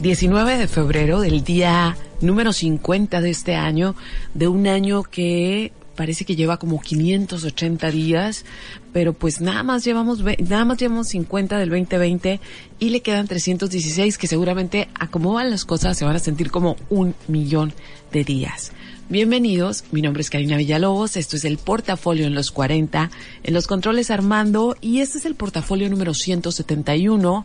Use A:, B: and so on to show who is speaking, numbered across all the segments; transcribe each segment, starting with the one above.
A: 19 de febrero del día número 50 de este año, de un año que parece que lleva como 580 días, pero pues nada más llevamos nada más llevamos 50 del 2020 y le quedan 316 que seguramente a cómo van las cosas se van a sentir como un millón de días. Bienvenidos, mi nombre es Karina Villalobos, esto es el portafolio en los 40, en los controles Armando y este es el portafolio número 171.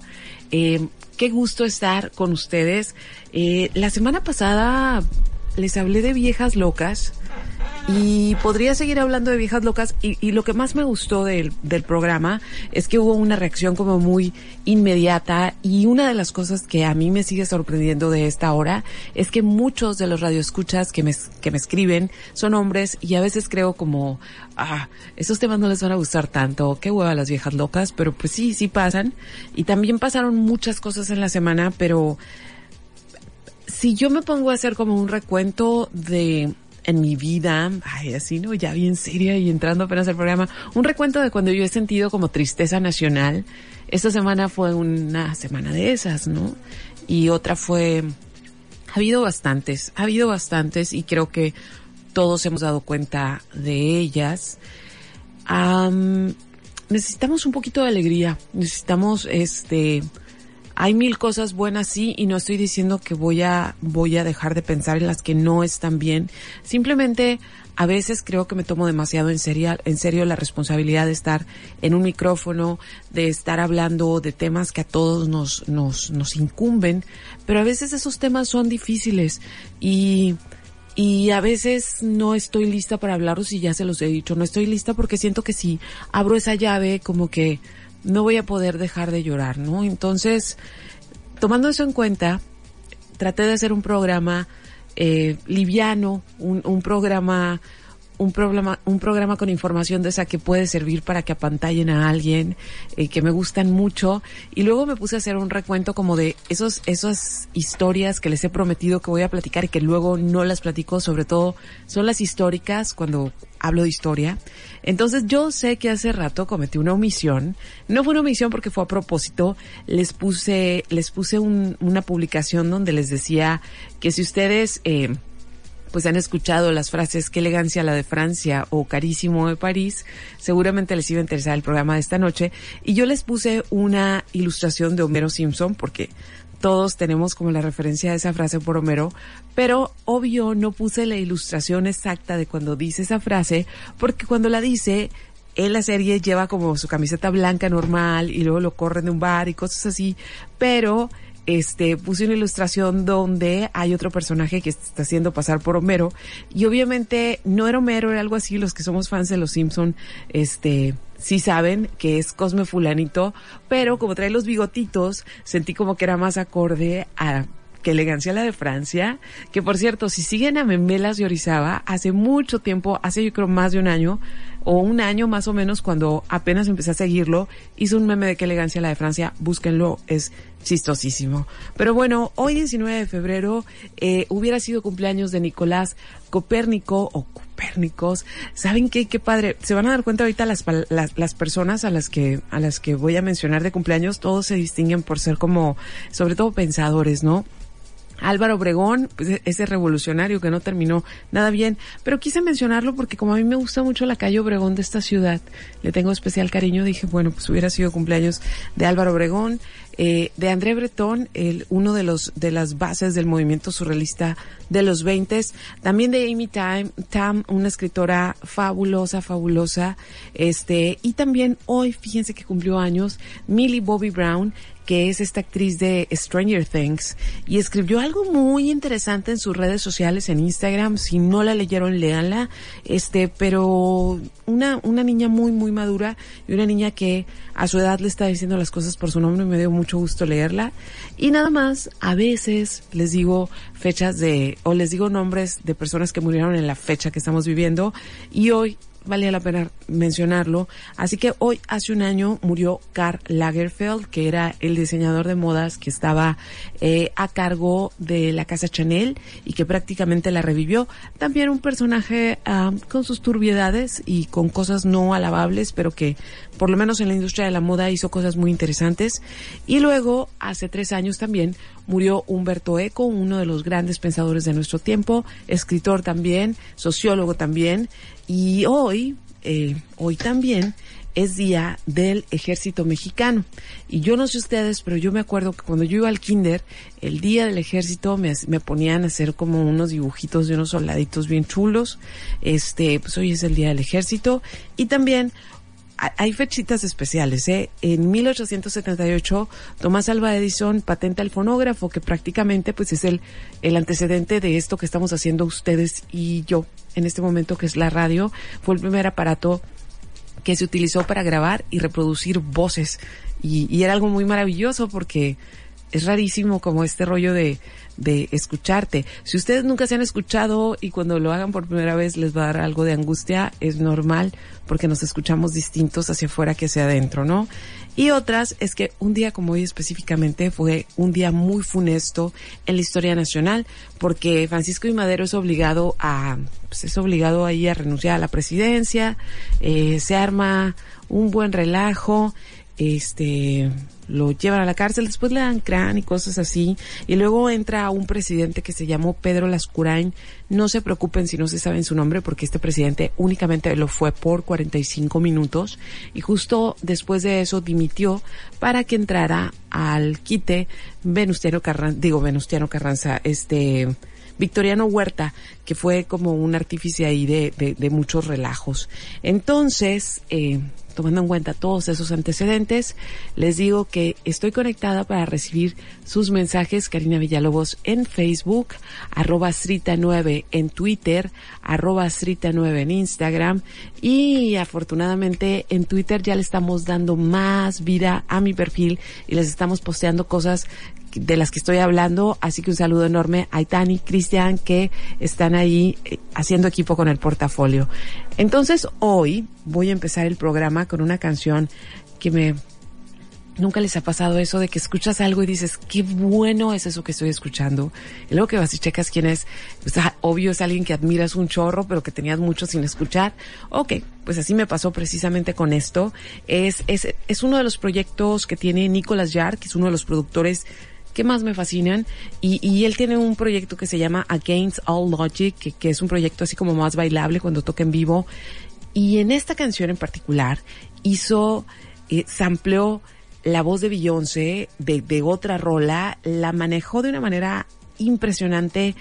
A: Eh, qué gusto estar con ustedes. Eh, la semana pasada les hablé de viejas locas y podría seguir hablando de viejas locas y, y lo que más me gustó del, del, programa es que hubo una reacción como muy inmediata y una de las cosas que a mí me sigue sorprendiendo de esta hora es que muchos de los radioescuchas que me, que me escriben son hombres y a veces creo como, ah, esos temas no les van a gustar tanto, qué hueva las viejas locas, pero pues sí, sí pasan. Y también pasaron muchas cosas en la semana, pero si yo me pongo a hacer como un recuento de en mi vida, ay, así, ¿no? Ya bien seria y entrando apenas al programa, un recuento de cuando yo he sentido como tristeza nacional. Esta semana fue una semana de esas, ¿no? Y otra fue, ha habido bastantes, ha habido bastantes y creo que todos hemos dado cuenta de ellas. Necesitamos un poquito de alegría, necesitamos este, hay mil cosas buenas sí y no estoy diciendo que voy a voy a dejar de pensar en las que no están bien. Simplemente a veces creo que me tomo demasiado en serio, en serio la responsabilidad de estar en un micrófono, de estar hablando de temas que a todos nos nos nos incumben, pero a veces esos temas son difíciles y y a veces no estoy lista para hablarlos y ya se los he dicho, no estoy lista porque siento que si abro esa llave como que no voy a poder dejar de llorar, ¿no? Entonces, tomando eso en cuenta, traté de hacer un programa eh, liviano, un, un programa un programa, un programa con información de esa que puede servir para que apantallen a alguien, eh, que me gustan mucho. Y luego me puse a hacer un recuento como de esos, esas historias que les he prometido que voy a platicar y que luego no las platico, sobre todo son las históricas cuando hablo de historia. Entonces yo sé que hace rato cometí una omisión. No fue una omisión porque fue a propósito. Les puse, les puse un, una publicación donde les decía que si ustedes, eh, pues han escuchado las frases qué elegancia la de Francia o carísimo de París, seguramente les iba a interesar el programa de esta noche. Y yo les puse una ilustración de Homero Simpson porque todos tenemos como la referencia de esa frase por Homero, pero obvio no puse la ilustración exacta de cuando dice esa frase porque cuando la dice en la serie lleva como su camiseta blanca normal y luego lo corren de un bar y cosas así, pero este, puse una ilustración donde hay otro personaje que está haciendo pasar por Homero. Y obviamente no era Homero, era algo así, los que somos fans de los Simpson, este, sí saben que es Cosme Fulanito, pero como trae los bigotitos, sentí como que era más acorde a qué elegancia la de Francia, que por cierto, si siguen a Memelas y Orizaba, hace mucho tiempo, hace yo creo más de un año, o un año más o menos cuando apenas empecé a seguirlo, hizo un meme de qué elegancia la de Francia, búsquenlo, es chistosísimo. Pero bueno, hoy 19 de febrero eh, hubiera sido cumpleaños de Nicolás Copérnico o Copérnicos. ¿Saben qué? Qué padre. Se van a dar cuenta ahorita las, las, las personas a las que, a las que voy a mencionar de cumpleaños, todos se distinguen por ser como, sobre todo pensadores, ¿no? Álvaro Obregón, pues ese revolucionario que no terminó nada bien, pero quise mencionarlo porque como a mí me gusta mucho la calle Obregón de esta ciudad, le tengo especial cariño, dije, bueno, pues hubiera sido cumpleaños de Álvaro Obregón, eh, de André Breton, el, uno de los de las bases del movimiento surrealista de los 20, también de Amy Tam, Tam, una escritora fabulosa, fabulosa, este, y también hoy, fíjense que cumplió años, Millie Bobby Brown, que es esta actriz de Stranger Things, y escribió algo muy interesante en sus redes sociales, en Instagram. Si no la leyeron, léanla. Este, pero una, una niña muy, muy madura y una niña que a su edad le está diciendo las cosas por su nombre. Me dio mucho gusto leerla. Y nada más, a veces les digo fechas de, o les digo nombres de personas que murieron en la fecha que estamos viviendo. Y hoy valía la pena mencionarlo. Así que hoy, hace un año, murió Karl Lagerfeld, que era el diseñador de modas que estaba eh, a cargo de la casa Chanel y que prácticamente la revivió. También un personaje ah, con sus turbiedades y con cosas no alabables, pero que por lo menos en la industria de la moda hizo cosas muy interesantes. Y luego, hace tres años también, murió Humberto Eco, uno de los grandes pensadores de nuestro tiempo, escritor también, sociólogo también, y hoy, eh, hoy también, es día del ejército mexicano. Y yo no sé ustedes, pero yo me acuerdo que cuando yo iba al kinder, el día del ejército me, me ponían a hacer como unos dibujitos de unos soldaditos bien chulos. Este, pues hoy es el día del ejército. Y también hay fechitas especiales, ¿eh? En 1878, Tomás Alva Edison patenta el fonógrafo, que prácticamente pues es el, el antecedente de esto que estamos haciendo ustedes y yo en este momento, que es la radio. Fue el primer aparato que se utilizó para grabar y reproducir voces. Y, y era algo muy maravilloso porque es rarísimo como este rollo de de escucharte. Si ustedes nunca se han escuchado y cuando lo hagan por primera vez les va a dar algo de angustia, es normal porque nos escuchamos distintos hacia afuera que hacia adentro, ¿no? Y otras es que un día como hoy específicamente fue un día muy funesto en la historia nacional porque Francisco y Madero es obligado a, pues es obligado ahí a renunciar a la presidencia, eh, se arma un buen relajo, este, lo llevan a la cárcel, después le dan crán y cosas así, y luego entra un presidente que se llamó Pedro Lascurain. No se preocupen si no se saben su nombre, porque este presidente únicamente lo fue por 45 minutos, y justo después de eso dimitió para que entrara al quite Venustiano Carranza, digo Venustiano Carranza, este, Victoriano Huerta, que fue como un artífice ahí de, de, de muchos relajos. Entonces, eh, tomando en cuenta todos esos antecedentes, les digo que estoy conectada para recibir sus mensajes, Karina Villalobos en Facebook, arroba Srita9 en Twitter, arroba Srita9 en Instagram y afortunadamente en Twitter ya le estamos dando más vida a mi perfil y les estamos posteando cosas de las que estoy hablando, así que un saludo enorme a Itani, Cristian, que están ahí eh, haciendo equipo con el portafolio. Entonces hoy voy a empezar el programa con una canción que me Nunca les ha pasado eso de que escuchas algo y dices, qué bueno es eso que estoy escuchando. Y luego que vas y checas quién es, pues obvio es alguien que admiras un chorro, pero que tenías mucho sin escuchar. Ok, pues así me pasó precisamente con esto. Es, es, es uno de los proyectos que tiene Nicolas Yard, que es uno de los productores que más me fascinan. Y, y él tiene un proyecto que se llama Against All Logic, que, que es un proyecto así como más bailable cuando toca en vivo. Y en esta canción en particular hizo, eh, sampleó la voz de Beyoncé de, de otra rola, la manejó de una manera impresionante.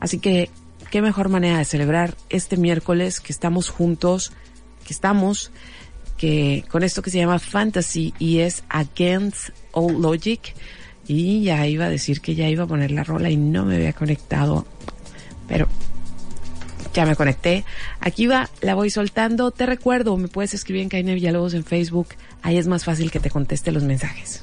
A: Así que qué mejor manera de celebrar este miércoles que estamos juntos, que estamos, que con esto que se llama Fantasy y es Against All Logic. Y ya iba a decir que ya iba a poner la rola y no me había conectado. Pero ya me conecté. Aquí va, la voy soltando. Te recuerdo, me puedes escribir en Caine Villalobos en Facebook. Ahí es más fácil que te conteste los mensajes.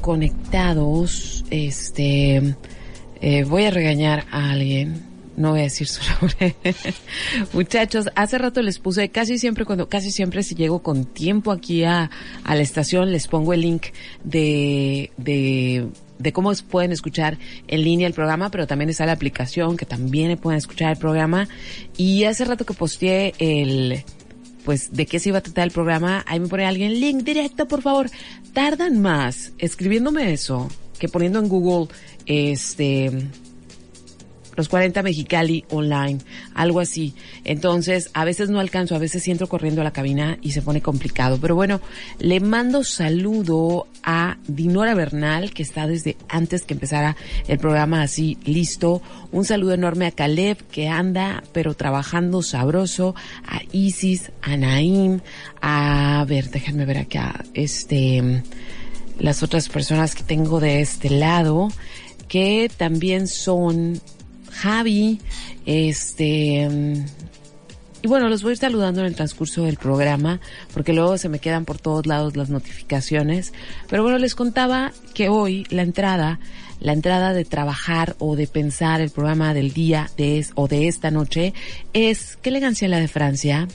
A: conectados. Este, eh, voy a regañar a alguien. No voy a decir su nombre. Muchachos, hace rato les puse, casi siempre cuando, casi siempre si llego con tiempo aquí a, a la estación, les pongo el link de, de de cómo pueden escuchar en línea el programa, pero también está la aplicación que también pueden escuchar el programa. Y hace rato que posteé el, pues, de qué se iba a tratar el programa, ahí me pone alguien, link directo, por favor. Tardan más escribiéndome eso que poniendo en Google, este, los 40 Mexicali online, algo así. Entonces, a veces no alcanzo, a veces entro corriendo a la cabina y se pone complicado. Pero bueno, le mando saludo a Dinora Bernal, que está desde antes que empezara el programa así listo. Un saludo enorme a Caleb, que anda, pero trabajando sabroso. A Isis, a Naim, a, ver, déjenme ver acá, este, las otras personas que tengo de este lado que también son Javi, este, y bueno, los voy a ir saludando en el transcurso del programa, porque luego se me quedan por todos lados las notificaciones. Pero bueno, les contaba que hoy la entrada, la entrada de trabajar o de pensar el programa del día de o de esta noche es qué elegancia la de Francia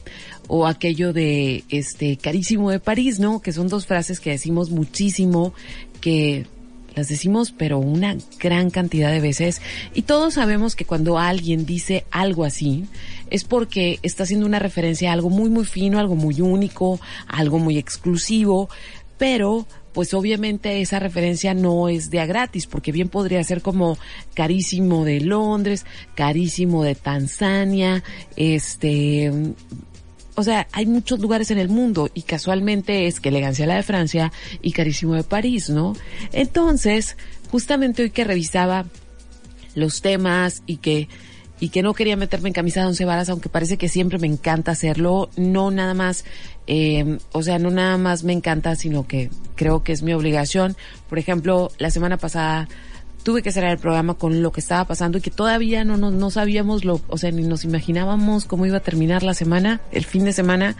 A: o aquello de este carísimo de París, ¿no? Que son dos frases que decimos muchísimo que las decimos pero una gran cantidad de veces. Y todos sabemos que cuando alguien dice algo así es porque está haciendo una referencia a algo muy muy fino, algo muy único, algo muy exclusivo, pero pues obviamente esa referencia no es de a gratis, porque bien podría ser como carísimo de Londres, carísimo de Tanzania, este, o sea, hay muchos lugares en el mundo y casualmente es que elegancia la de Francia y carísimo de París, ¿no? Entonces, justamente hoy que revisaba los temas y que y que no quería meterme en camisa de once varas, aunque parece que siempre me encanta hacerlo, no nada más, eh, o sea, no nada más me encanta, sino que creo que es mi obligación. Por ejemplo, la semana pasada tuve que cerrar el programa con lo que estaba pasando y que todavía no, no, no sabíamos lo, o sea, ni nos imaginábamos cómo iba a terminar la semana, el fin de semana.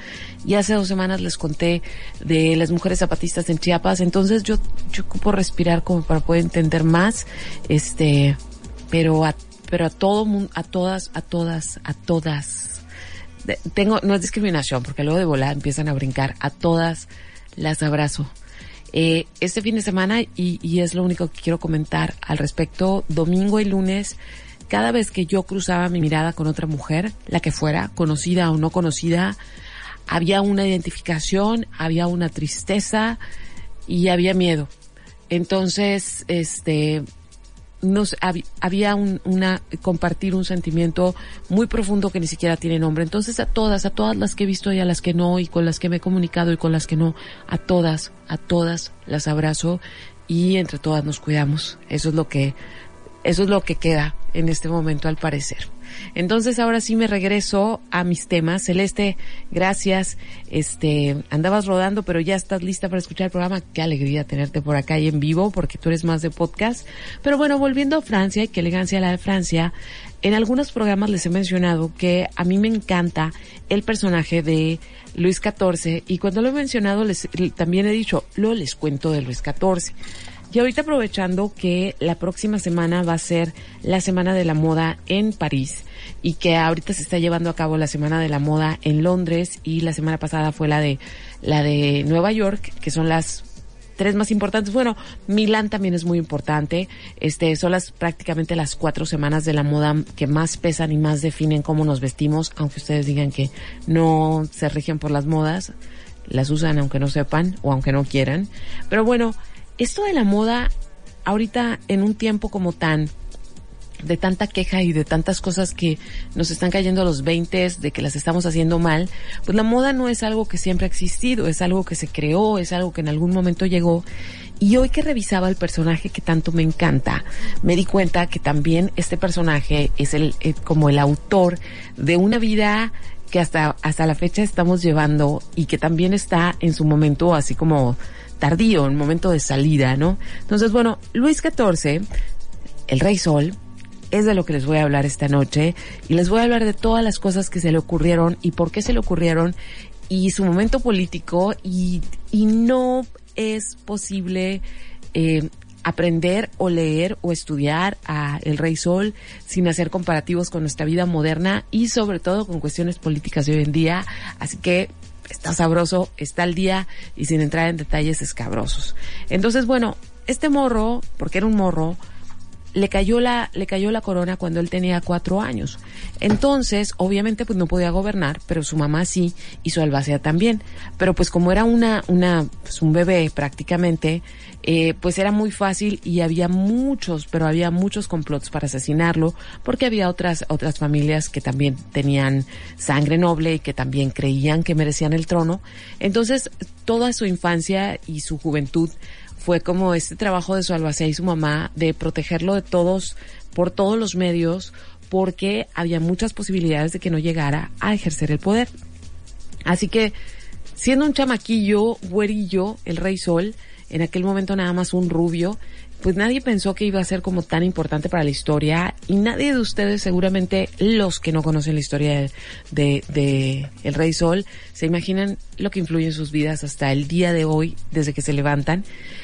A: Y hace dos semanas les conté de las mujeres zapatistas en Chiapas. Entonces yo, yo ocupo respirar como para poder entender más, este, pero a pero a todo mundo, a todas, a todas, a todas. tengo, no es discriminación, porque luego de volar empiezan a brincar. A todas las abrazo. Eh, este fin de semana, y, y es lo único que quiero comentar al respecto, domingo y lunes, cada vez que yo cruzaba mi mirada con otra mujer, la que fuera, conocida o no conocida, había una identificación, había una tristeza y había miedo. Entonces, este, nos había un, una compartir un sentimiento muy profundo que ni siquiera tiene nombre. Entonces a todas, a todas las que he visto y a las que no y con las que me he comunicado y con las que no, a todas, a todas las abrazo y entre todas nos cuidamos. Eso es lo que eso es lo que queda en este momento al parecer. Entonces ahora sí me regreso a mis temas. Celeste, gracias. Este, andabas rodando, pero ya estás lista para escuchar el programa. Qué alegría tenerte por acá y en vivo, porque tú eres más de podcast. Pero bueno, volviendo a Francia, y qué elegancia la de Francia. En algunos programas les he mencionado que a mí me encanta el personaje de Luis XIV y cuando lo he mencionado les, también he dicho, lo les cuento de Luis XIV. Y ahorita aprovechando que la próxima semana va a ser la Semana de la Moda en París y que ahorita se está llevando a cabo la Semana de la Moda en Londres y la semana pasada fue la de la de Nueva York, que son las tres más importantes. Bueno, Milán también es muy importante. Este, son las prácticamente las cuatro semanas de la moda que más pesan y más definen cómo nos vestimos, aunque ustedes digan que no se rigen por las modas, las usan aunque no sepan o aunque no quieran. Pero bueno, esto de la moda, ahorita en un tiempo como tan de tanta queja y de tantas cosas que nos están cayendo a los 20 de que las estamos haciendo mal, pues la moda no es algo que siempre ha existido, es algo que se creó, es algo que en algún momento llegó. Y hoy que revisaba el personaje que tanto me encanta, me di cuenta que también este personaje es el eh, como el autor de una vida que hasta hasta la fecha estamos llevando y que también está en su momento así como tardío, en momento de salida, ¿no? Entonces, bueno, Luis XIV, el Rey Sol, es de lo que les voy a hablar esta noche y les voy a hablar de todas las cosas que se le ocurrieron y por qué se le ocurrieron y su momento político y, y no es posible eh, aprender o leer o estudiar a El Rey Sol sin hacer comparativos con nuestra vida moderna y sobre todo con cuestiones políticas de hoy en día. Así que está sabroso, está al día y sin entrar en detalles escabrosos. Entonces, bueno, este morro, porque era un morro, le cayó la, le cayó la corona cuando él tenía cuatro años. Entonces, obviamente, pues no podía gobernar, pero su mamá sí y su albacea también. Pero pues como era una, una, pues un bebé prácticamente, eh, pues era muy fácil y había muchos, pero había muchos complots para asesinarlo, porque había otras, otras familias que también tenían sangre noble y que también creían que merecían el trono. Entonces, toda su infancia y su juventud fue como este trabajo de su albacea y su mamá de protegerlo de todos, por todos los medios, porque había muchas posibilidades de que no llegara a ejercer el poder. Así que, siendo un chamaquillo, güerillo, el rey sol, en aquel momento nada más un rubio, pues nadie pensó que iba a ser como tan importante para la historia y nadie de ustedes, seguramente los que no conocen la historia de, de, El Rey Sol, se imaginan lo que influye en sus vidas hasta el día de hoy, desde que se levantan.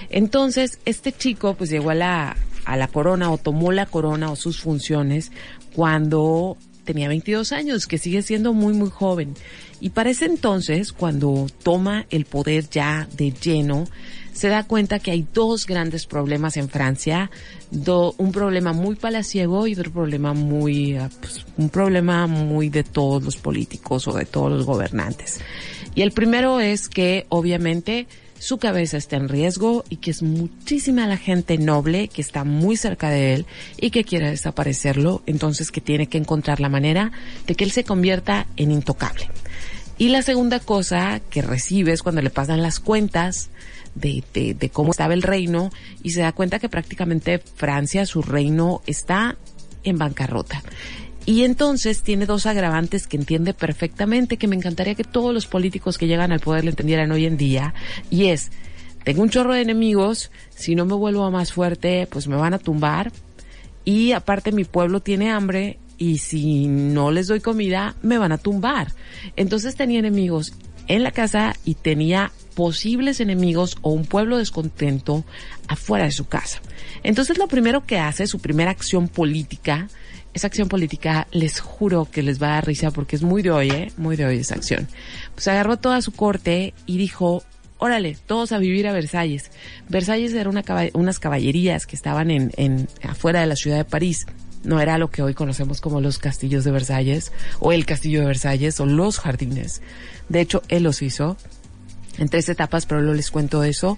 A: Entonces, este chico pues llegó a la, a la corona o tomó la corona o sus funciones cuando tenía 22 años, que sigue siendo muy, muy joven. Y para ese entonces, cuando toma el poder ya de lleno, se da cuenta que hay dos grandes problemas en Francia, un problema muy palaciego y otro problema muy, ah, pues, un problema muy de todos los políticos o de todos los gobernantes. Y el primero es que obviamente su cabeza está en riesgo y que es muchísima la gente noble que está muy cerca de él y que quiere desaparecerlo, entonces que tiene que encontrar la manera de que él se convierta en intocable. Y la segunda cosa que recibe es cuando le pasan las cuentas de, de, de cómo estaba el reino y se da cuenta que prácticamente Francia, su reino, está en bancarrota. Y entonces tiene dos agravantes que entiende perfectamente, que me encantaría que todos los políticos que llegan al poder le entendieran hoy en día, y es, tengo un chorro de enemigos, si no me vuelvo más fuerte, pues me van a tumbar, y aparte mi pueblo tiene hambre, y si no les doy comida, me van a tumbar. Entonces tenía enemigos en la casa y tenía posibles enemigos o un pueblo descontento afuera de su casa. Entonces lo primero que hace, su primera acción política, esa acción política les juro que les va a dar risa porque es muy de hoy, ¿eh? Muy de hoy esa acción. Pues agarró toda su corte y dijo, órale, todos a vivir a Versalles. Versalles era una unas caballerías que estaban en, en, afuera de la ciudad de París. No era lo que hoy conocemos como los castillos de Versalles, o el castillo de Versalles, o los jardines. De hecho, él los hizo en tres etapas, pero no les cuento eso,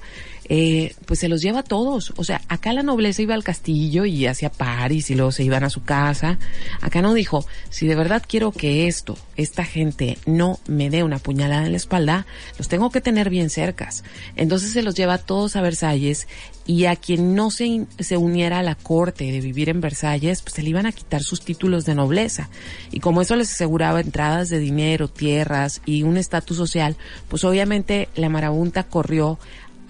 A: eh, pues se los lleva a todos. O sea, acá la nobleza iba al castillo y hacía paris y luego se iban a su casa. Acá no dijo, si de verdad quiero que esto, esta gente no me dé una puñalada en la espalda, los tengo que tener bien cercas. Entonces se los lleva a todos a Versalles y a quien no se, se uniera a la corte de vivir en Versalles, pues se le iban a quitar sus títulos de nobleza. Y como eso les aseguraba entradas de dinero, tierras y un estatus social, pues obviamente la marabunta corrió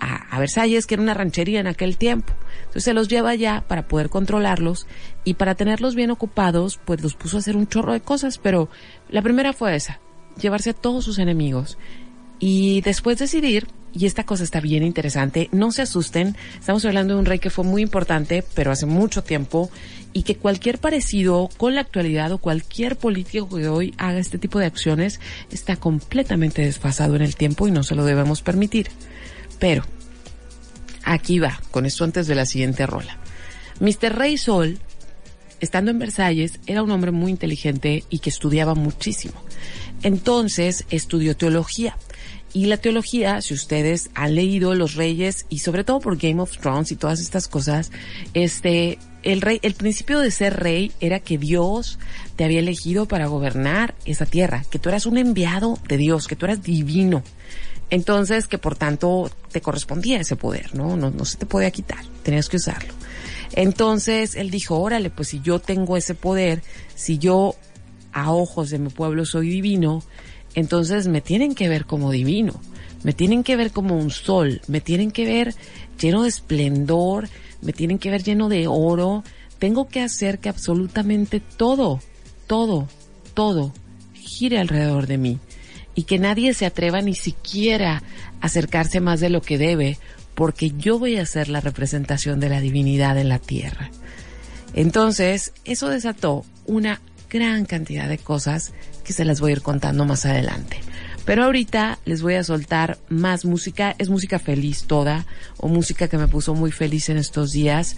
A: a, Versalles, que era una ranchería en aquel tiempo. Entonces se los lleva allá para poder controlarlos y para tenerlos bien ocupados, pues los puso a hacer un chorro de cosas, pero la primera fue esa, llevarse a todos sus enemigos y después decidir, y esta cosa está bien interesante, no se asusten, estamos hablando de un rey que fue muy importante, pero hace mucho tiempo, y que cualquier parecido con la actualidad o cualquier político que hoy haga este tipo de acciones está completamente desfasado en el tiempo y no se lo debemos permitir. Pero, aquí va, con esto antes de la siguiente rola. Mr. Rey Sol, estando en Versalles, era un hombre muy inteligente y que estudiaba muchísimo. Entonces estudió teología. Y la teología, si ustedes han leído Los Reyes y sobre todo por Game of Thrones y todas estas cosas, este, el rey, el principio de ser rey era que Dios te había elegido para gobernar esa tierra, que tú eras un enviado de Dios, que tú eras divino. Entonces, que por tanto te correspondía ese poder, ¿no? No, no se te podía quitar, tenías que usarlo. Entonces, él dijo, órale, pues si yo tengo ese poder, si yo a ojos de mi pueblo soy divino, entonces me tienen que ver como divino, me tienen que ver como un sol, me tienen que ver lleno de esplendor, me tienen que ver lleno de oro, tengo que hacer que absolutamente todo, todo, todo gire alrededor de mí y que nadie se atreva ni siquiera a acercarse más de lo que debe, porque yo voy a ser la representación de la divinidad en la tierra. Entonces, eso desató una gran cantidad de cosas que se las voy a ir contando más adelante. Pero ahorita les voy a soltar más música, es música feliz toda, o música que me puso muy feliz en estos días.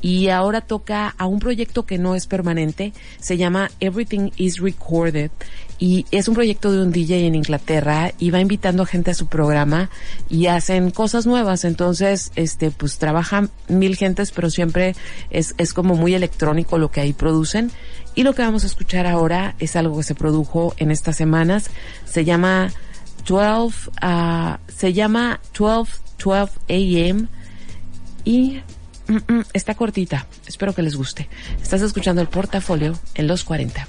A: Y ahora toca a un proyecto que no es permanente, se llama Everything is Recorded. Y es un proyecto de un DJ en Inglaterra y va invitando a gente a su programa y hacen cosas nuevas. Entonces, este, pues trabajan mil gentes, pero siempre es, es como muy electrónico lo que ahí producen. Y lo que vamos a escuchar ahora es algo que se produjo en estas semanas. Se llama 12, uh, se llama 12, 12 AM y mm, mm, está cortita. Espero que les guste. Estás escuchando el portafolio en los 40.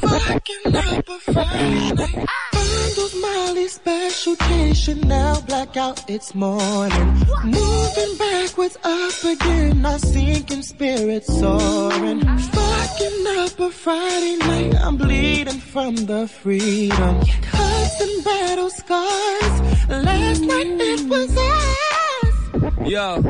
A: Fucking up a Friday night. Bundles, Molly, special K, Chanel, blackout, it's morning. Moving backwards up again, our sinking spirits soaring. Fucking up a Friday night, I'm bleeding from the freedom. Cuts and battle scars, last night it was us.
B: Yo.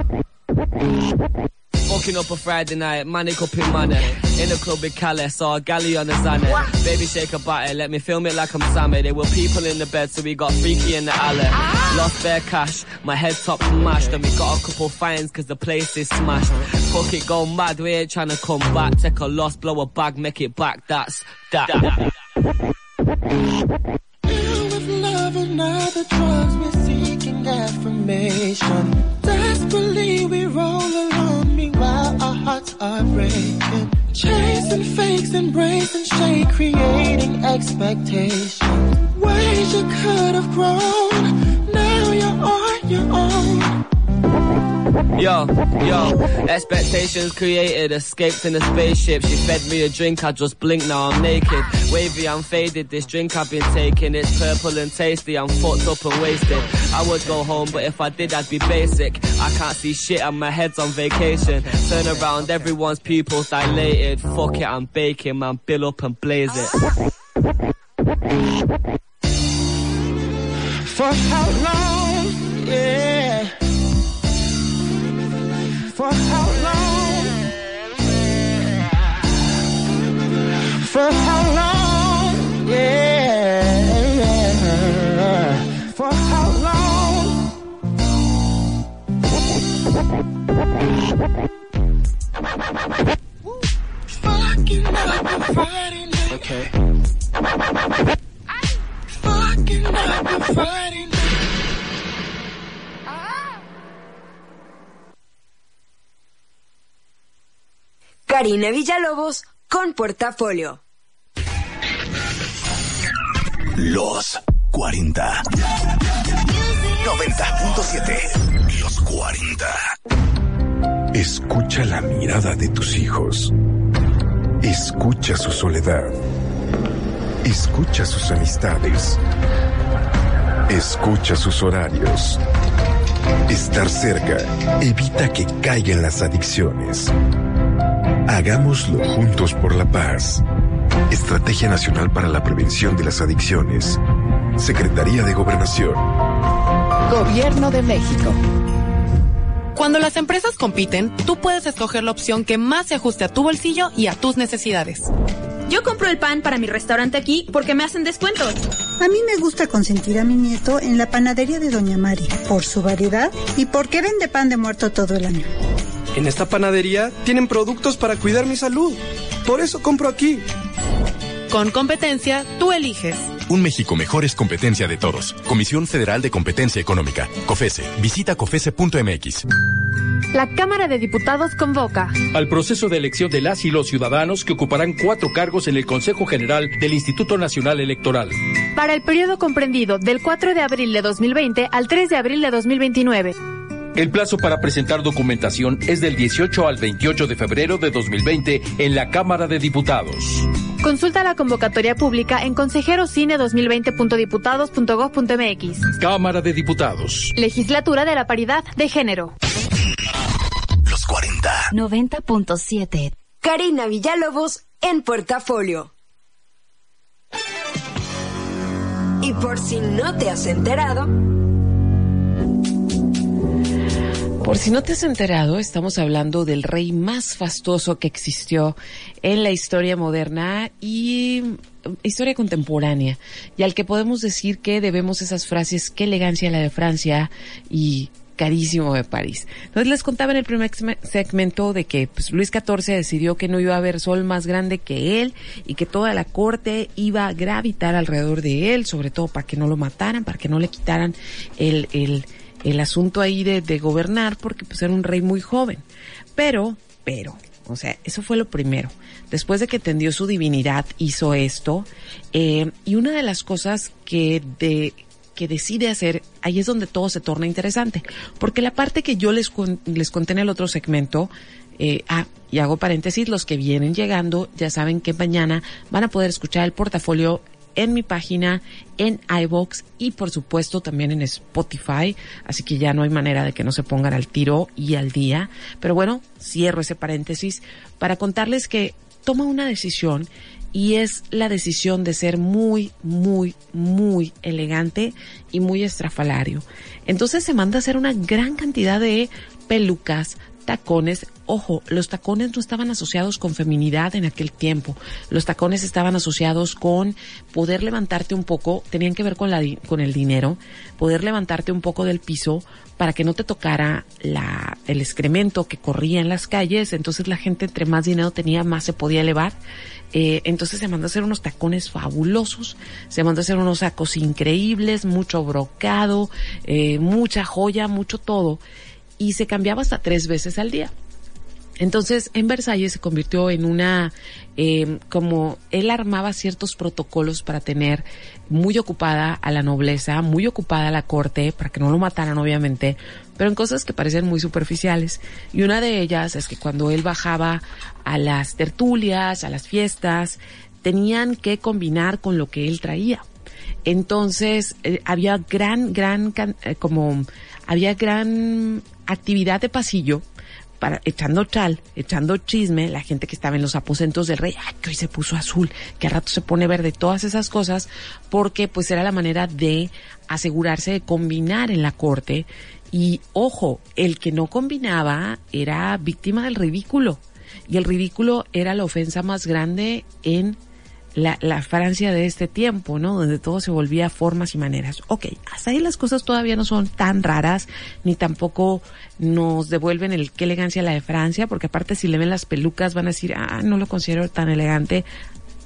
B: Walking up a Friday night, manic up eh? in money. In the club with Calais, saw a galley on the Xanax. Eh? Baby shake a body, eh? let me film it like I'm Sammy. There were people in the bed, so we got freaky in the alley. Ah. Lost their cash, my head top mashed, and we got a couple fines cause the place is smashed. Fuck it, go mad, we ain't trying to come back. Take a loss, blow a bag, make it back, that's that.
C: with love and other drugs, we're seeking affirmation. Desperately we roll along, meanwhile our hearts are breaking. Chasing fakes, embracing shade, creating expectations. Ways you could have grown, now you're on your own.
B: Yo, yo, expectations created, escaped in a spaceship. She fed me a drink, I just blinked, now I'm naked. Wavy, I'm faded, this drink I've been taking, it's purple and tasty, I'm fucked up and wasted. I would go home, but if I did, I'd be basic. I can't see shit and my head's on vacation. Turn around, everyone's pupils dilated. Fuck it, I'm baking, man, bill up and blaze it.
C: For how long? For how long? For how long? Yeah. For how long? Fucking up a Friday night. Okay. Fucking up Friday night.
D: Karina Villalobos con Portafolio.
E: Los 40. 90.7. Los 40.
F: Escucha la mirada de tus hijos. Escucha su soledad. Escucha sus amistades. Escucha sus horarios. Estar cerca evita que caigan las adicciones. Hagámoslo juntos por la paz. Estrategia Nacional para la Prevención de las Adicciones. Secretaría de Gobernación.
G: Gobierno de México. Cuando las empresas compiten, tú puedes escoger la opción que más se ajuste a tu bolsillo y a tus necesidades.
H: Yo compro el pan para mi restaurante aquí porque me hacen descuentos.
I: A mí me gusta consentir a mi nieto en la panadería de Doña Mari por su variedad y porque vende pan de muerto todo el año.
J: En esta panadería tienen productos para cuidar mi salud. Por eso compro aquí.
G: Con competencia, tú eliges.
K: Un México mejor es competencia de todos. Comisión Federal de Competencia Económica. COFESE. Visita COFESE.mx.
L: La Cámara de Diputados convoca
M: al proceso de elección de las y los ciudadanos que ocuparán cuatro cargos en el Consejo General del Instituto Nacional Electoral.
L: Para el periodo comprendido del 4 de abril de 2020 al 3 de abril de 2029.
M: El plazo para presentar documentación es del 18 al 28 de febrero de 2020 en la Cámara de Diputados.
L: Consulta la convocatoria pública en consejerocine2020.diputados.gov.mx.
M: Cámara de Diputados.
L: Legislatura de la Paridad de Género.
E: Los 40.
D: 90.7. Karina Villalobos en Portafolio. Y por si no te has enterado,
A: Por si no te has enterado, estamos hablando del rey más fastuoso que existió en la historia moderna y historia contemporánea, y al que podemos decir que debemos esas frases, qué elegancia la de Francia y carísimo de París. Entonces les contaba en el primer segmento de que pues, Luis XIV decidió que no iba a haber sol más grande que él y que toda la corte iba a gravitar alrededor de él, sobre todo para que no lo mataran, para que no le quitaran el, el el asunto ahí de, de, gobernar porque pues era un rey muy joven. Pero, pero, o sea, eso fue lo primero. Después de que tendió su divinidad, hizo esto. Eh, y una de las cosas que de que decide hacer, ahí es donde todo se torna interesante. Porque la parte que yo les, les conté en el otro segmento, eh, ah, y hago paréntesis, los que vienen llegando ya saben que mañana van a poder escuchar el portafolio en mi página, en iBox y por supuesto también en Spotify. Así que ya no hay manera de que no se pongan al tiro y al día. Pero bueno, cierro ese paréntesis para contarles que toma una decisión y es la decisión de ser muy, muy, muy elegante y muy estrafalario. Entonces se manda a hacer una gran cantidad de pelucas, tacones, ojo, los tacones no estaban asociados con feminidad en aquel tiempo. Los tacones estaban asociados con poder levantarte un poco, tenían que ver con, la, con el dinero, poder levantarte un poco del piso para que no te tocara la, el excremento que corría en las calles. Entonces la gente entre más dinero tenía, más se podía elevar. Eh, entonces se mandó a hacer unos tacones fabulosos, se mandó a hacer unos sacos increíbles, mucho brocado, eh, mucha joya, mucho todo. Y se cambiaba hasta tres veces al día. Entonces, en Versalles se convirtió en una, eh, como él armaba ciertos protocolos para tener muy ocupada a la nobleza, muy ocupada a la corte, para que no lo mataran obviamente, pero en cosas que parecen muy superficiales. Y una de ellas es que cuando él bajaba a las tertulias, a las fiestas, tenían que combinar con lo que él traía. Entonces, eh, había gran, gran, eh, como, había gran actividad de pasillo para, echando chal, echando chisme, la gente que estaba en los aposentos del rey, ay, que hoy se puso azul, que al rato se pone verde, todas esas cosas, porque pues era la manera de asegurarse de combinar en la corte. Y ojo, el que no combinaba era víctima del ridículo. Y el ridículo era la ofensa más grande en la, la, Francia de este tiempo, ¿no? Donde todo se volvía formas y maneras. Ok, hasta ahí las cosas todavía no son tan raras, ni tampoco nos devuelven el qué elegancia la de Francia, porque aparte si le ven las pelucas van a decir, ah, no lo considero tan elegante,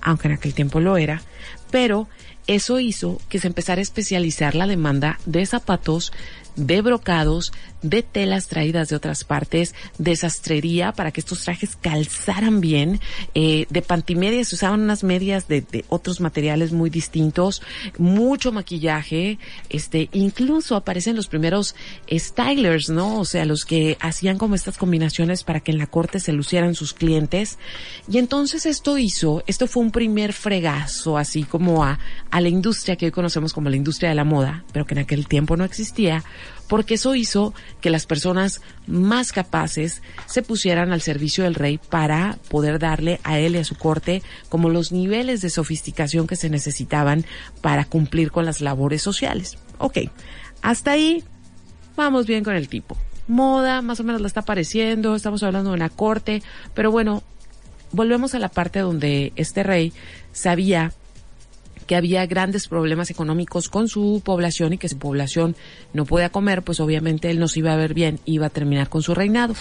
A: aunque en aquel tiempo lo era. Pero eso hizo que se empezara a especializar la demanda de zapatos de brocados, de telas traídas de otras partes, de sastrería para que estos trajes calzaran bien, eh, de pantimedias, se usaban unas medias de, de, otros materiales muy distintos, mucho maquillaje, este, incluso aparecen los primeros stylers, ¿no? O sea, los que hacían como estas combinaciones para que en la corte se lucieran sus clientes. Y entonces esto hizo, esto fue un primer fregazo, así como a, a la industria que hoy conocemos como la industria de la moda, pero que en aquel tiempo no existía, porque eso hizo que las personas más capaces se pusieran al servicio del rey para poder darle a él y a su corte como los niveles de sofisticación que se necesitaban para cumplir con las labores sociales. Ok, hasta ahí vamos bien con el tipo. Moda, más o menos la está apareciendo, estamos hablando de una corte, pero bueno, volvemos a la parte donde este rey sabía que había grandes problemas económicos con su población y que su población no podía comer, pues obviamente él no se iba a ver bien, iba a terminar con su reinado.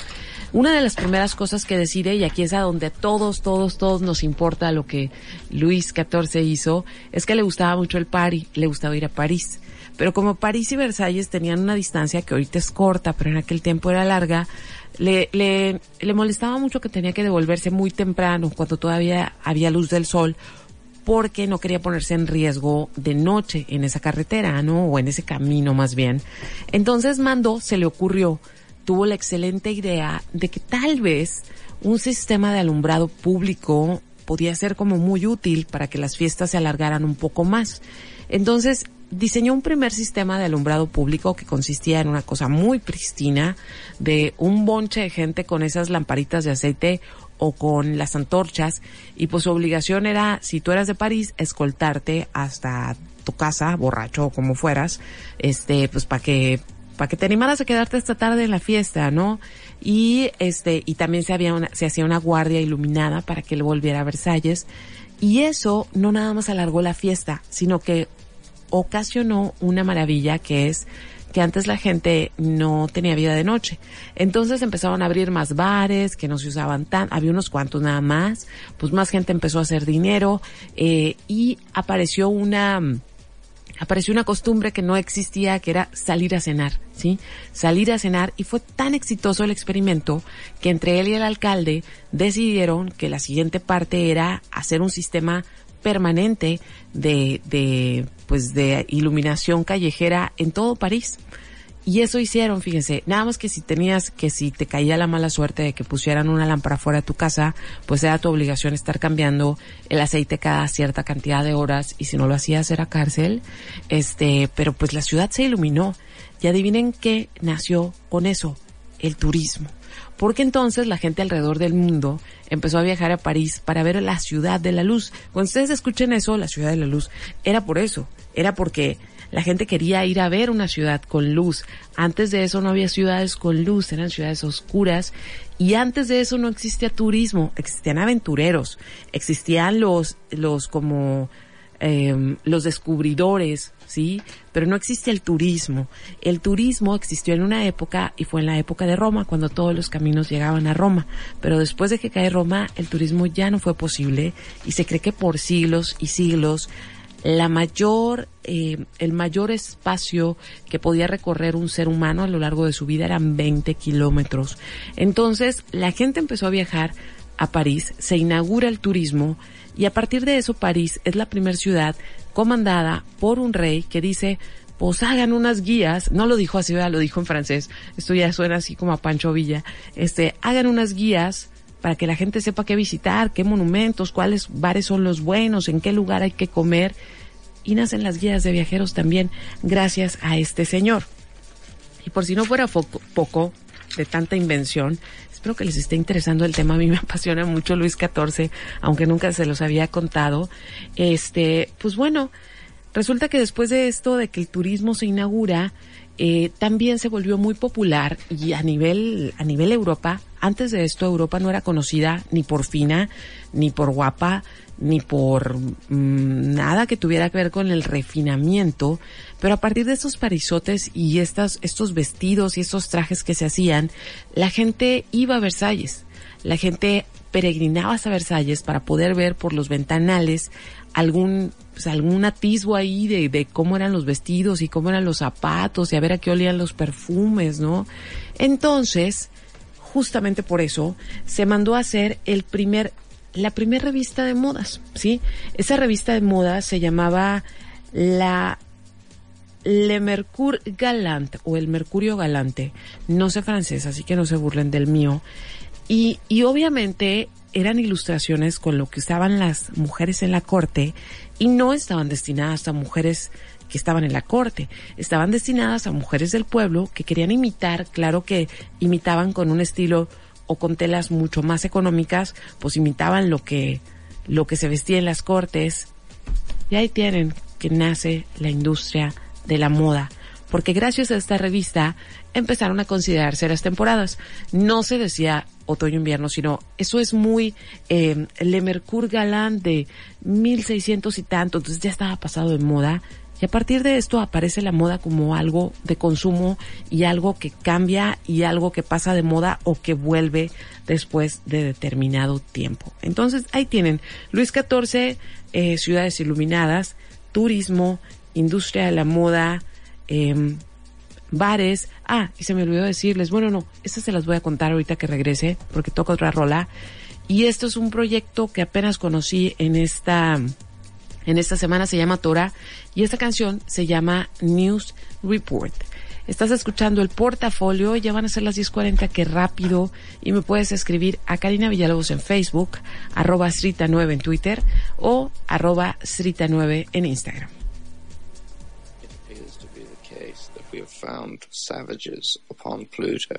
A: Una de las primeras cosas que decide, y aquí es a donde todos, todos, todos nos importa lo que Luis XIV hizo, es que le gustaba mucho el party, le gustaba ir a París. Pero como París y Versalles tenían una distancia que ahorita es corta, pero en aquel tiempo era larga, le, le, le molestaba mucho que tenía que devolverse muy temprano, cuando todavía había luz del sol, porque no quería ponerse en riesgo de noche en esa carretera, ¿no? O en ese camino más bien. Entonces mandó, se le ocurrió, tuvo la excelente idea de que tal vez un sistema de alumbrado público podía ser como muy útil para que las fiestas se alargaran un poco más. Entonces diseñó un primer sistema de alumbrado público que consistía en una cosa muy pristina de un bonche de gente con esas lamparitas de aceite o con las antorchas y pues su obligación era, si tú eras de París, escoltarte hasta tu casa, borracho o como fueras, este, pues para que para que te animaras a quedarte esta tarde en la fiesta, ¿no? Y este, y también se había una, se hacía una guardia iluminada para que él volviera a Versalles. Y eso no nada más alargó la fiesta, sino que ocasionó una maravilla que es que antes la gente no tenía vida de noche. Entonces empezaron a abrir más bares que no se usaban tan, había unos cuantos nada más, pues más gente empezó a hacer dinero eh, y apareció una apareció una costumbre que no existía, que era salir a cenar, ¿sí? Salir a cenar y fue tan exitoso el experimento que entre él y el alcalde decidieron que la siguiente parte era hacer un sistema permanente de, de, pues de iluminación callejera en todo París. Y eso hicieron, fíjense, nada más que si tenías, que si te caía la mala suerte de que pusieran una lámpara fuera de tu casa, pues era tu obligación estar cambiando el aceite cada cierta cantidad de horas y si no lo hacías era cárcel. Este, pero pues la ciudad se iluminó. Y adivinen qué nació con eso, el turismo porque entonces la gente alrededor del mundo empezó a viajar a París para ver la ciudad de la luz. Cuando ustedes escuchen eso, la ciudad de la luz, era por eso, era porque La gente quería ir a ver una ciudad con luz. Antes de eso no había ciudades con luz, eran ciudades oscuras. Y antes de eso no existía turismo, existían aventureros, existían los, los como, eh, los descubridores, ¿sí? Pero no existe el turismo. El turismo existió en una época y fue en la época de Roma, cuando todos los caminos llegaban a Roma. Pero después de que cae Roma, el turismo ya no fue posible y se cree que por siglos y siglos la mayor, eh, el mayor espacio que podía recorrer un ser humano a lo largo de su vida eran 20 kilómetros. Entonces, la gente empezó a viajar a París, se inaugura el turismo y a partir de eso París es la primera ciudad comandada por un rey que dice, pues hagan unas guías, no lo dijo así, lo dijo en francés, esto ya suena así como a Pancho Villa, este, hagan unas guías para que la gente sepa qué visitar, qué monumentos, cuáles bares son los buenos, en qué lugar hay que comer. Y nacen las guías de viajeros también gracias a este señor. Y por si no fuera poco de tanta invención, espero que les esté interesando el tema. A mí me apasiona mucho Luis XIV, aunque nunca se los había contado. Este, pues bueno, resulta que después de esto, de que el turismo se inaugura, eh, también se volvió muy popular y a nivel, a nivel Europa, antes de esto Europa no era conocida ni por fina, ni por guapa, ni por mm, nada que tuviera que ver con el refinamiento, pero a partir de estos parisotes y estas, estos vestidos y estos trajes que se hacían, la gente iba a Versalles, la gente peregrinaba hasta Versalles para poder ver por los ventanales algún pues, algún atisbo ahí de, de cómo eran los vestidos y cómo eran los zapatos y a ver a qué olían los perfumes, ¿no? Entonces, justamente por eso, se mandó a hacer el primer, la primera revista de modas, ¿sí? Esa revista de modas se llamaba la Le Mercure Galant o el Mercurio Galante. No sé francés, así que no se burlen del mío. Y, y obviamente eran ilustraciones con lo que usaban las mujeres en la corte y no estaban destinadas a mujeres que estaban en la corte, estaban destinadas a mujeres del pueblo que querían imitar, claro que imitaban con un estilo o con telas mucho más económicas, pues imitaban lo que lo que se vestía en las cortes. Y ahí tienen que nace la industria de la moda, porque gracias a esta revista empezaron a considerarse las temporadas. No se decía otoño-invierno, sino eso es muy eh, Le Mercure Galán de 1600 y tanto, entonces ya estaba pasado de moda. Y a partir de esto aparece la moda como algo de consumo y algo que cambia y algo que pasa de moda o que vuelve después de determinado tiempo. Entonces ahí tienen Luis XIV, eh, ciudades iluminadas, turismo, industria de la moda, eh, bares. Ah, y se me olvidó decirles, bueno, no, estas se las voy a contar ahorita que regrese, porque toca otra rola. Y esto es un proyecto que apenas conocí en esta, en esta semana, se llama Tora, y esta canción se llama News Report. Estás escuchando el portafolio, ya van a ser las 10.40, que rápido, y me puedes escribir a Karina Villalobos en Facebook, arroba Srita9 en Twitter, o arroba Srita9 en Instagram.
N: We have found savages upon Pluto,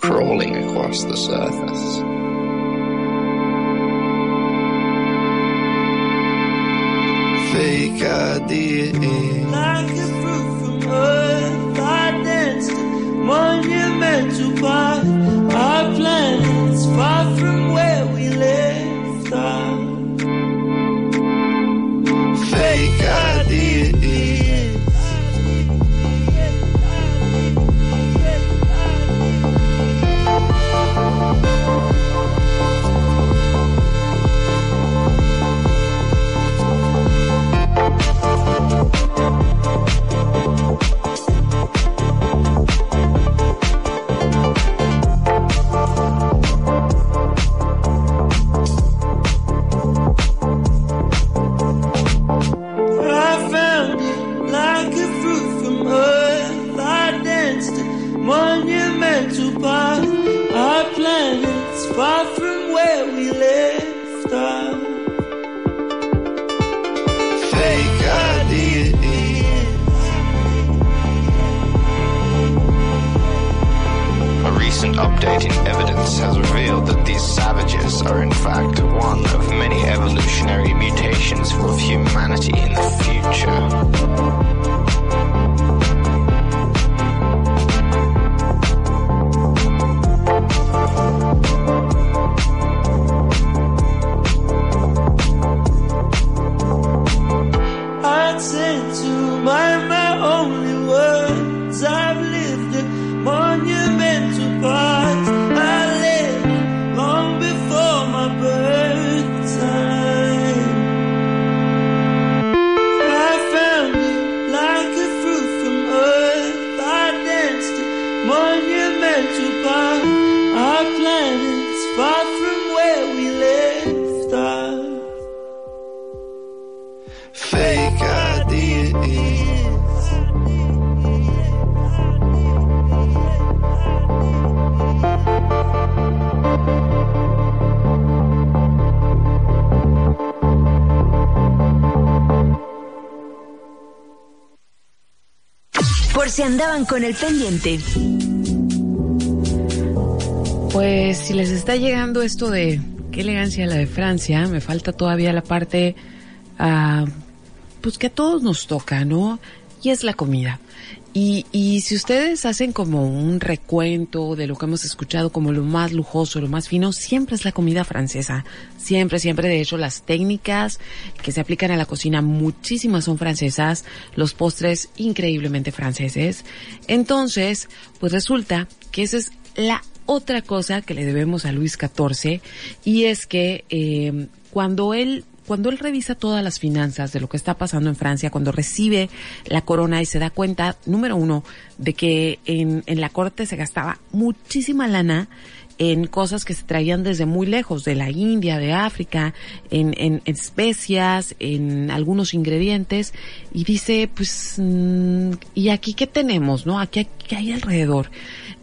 N: crawling across the surface.
C: Fake ID. Like a fruit from earth, I danced monumental part. Our planet's far from
N: recent update in evidence has revealed that these savages are in fact one of many evolutionary mutations for humanity in the future.
D: Con el pendiente.
A: Pues si les está llegando esto de qué elegancia la de Francia, me falta todavía la parte, ah, pues que a todos nos toca, ¿no? Y es la comida. Y, y si ustedes hacen como un recuento de lo que hemos escuchado como lo más lujoso, lo más fino, siempre es la comida francesa. Siempre, siempre. De hecho, las técnicas que se aplican a la cocina, muchísimas son francesas. Los postres, increíblemente franceses. Entonces, pues resulta que esa es la otra cosa que le debemos a Luis XIV. Y es que eh, cuando él cuando él revisa todas las finanzas de lo que está pasando en Francia, cuando recibe la corona y se da cuenta, número uno, de que en, en la corte se gastaba muchísima lana en cosas que se traían desde muy lejos, de la India, de África, en, en especias, en algunos ingredientes, y dice, pues, mm, ¿y aquí qué tenemos, no? Aquí, ¿qué hay alrededor?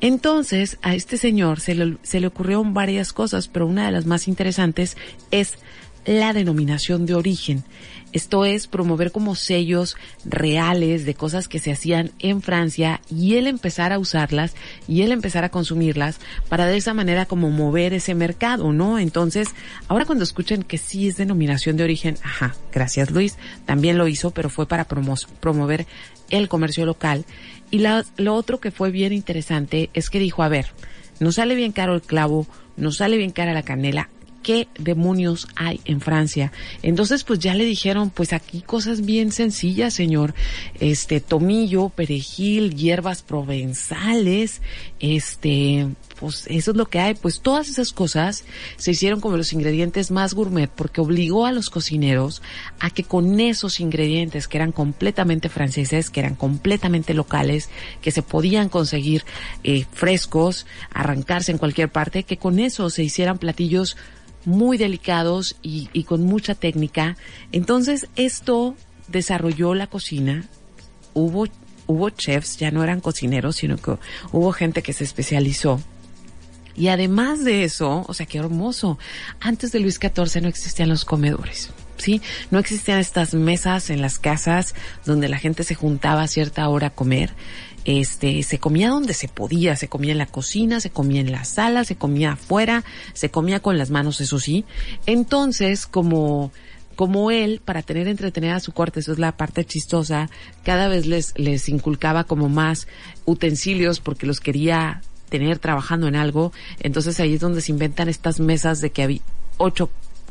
A: Entonces, a este señor se le, se le ocurrieron varias cosas, pero una de las más interesantes es la denominación de origen. Esto es promover como sellos reales de cosas que se hacían en Francia y él empezar a usarlas y él empezar a consumirlas para de esa manera como mover ese mercado, ¿no? Entonces, ahora cuando escuchen que sí es denominación de origen, ajá, gracias Luis, también lo hizo, pero fue para promo promover el comercio local. Y la, lo otro que fue bien interesante es que dijo, a ver, nos sale bien caro el clavo, nos sale bien cara la canela, qué demonios hay en Francia. Entonces, pues ya le dijeron, pues aquí cosas bien sencillas, señor. Este, tomillo, perejil, hierbas provenzales, este, pues eso es lo que hay. Pues todas esas cosas se hicieron como los ingredientes más gourmet porque obligó a los cocineros a que con esos ingredientes que eran completamente franceses, que eran completamente locales, que se podían conseguir eh, frescos, arrancarse en cualquier parte, que con eso se hicieran platillos muy delicados y, y con mucha técnica. Entonces esto desarrolló la cocina. Hubo, hubo chefs, ya no eran cocineros, sino que hubo gente que se especializó. Y además de eso, o sea, qué hermoso. Antes de Luis XIV no existían los comedores. ¿sí? No existían estas mesas en las casas donde la gente se juntaba a cierta hora a comer. Este, se comía donde se podía, se comía en la cocina, se comía en la sala, se comía afuera, se comía con las manos, eso sí. Entonces, como, como él, para tener entretenida a su corte, eso es la parte chistosa, cada vez les, les inculcaba como más utensilios porque los quería tener trabajando en algo. Entonces ahí es donde se inventan estas mesas de que había ocho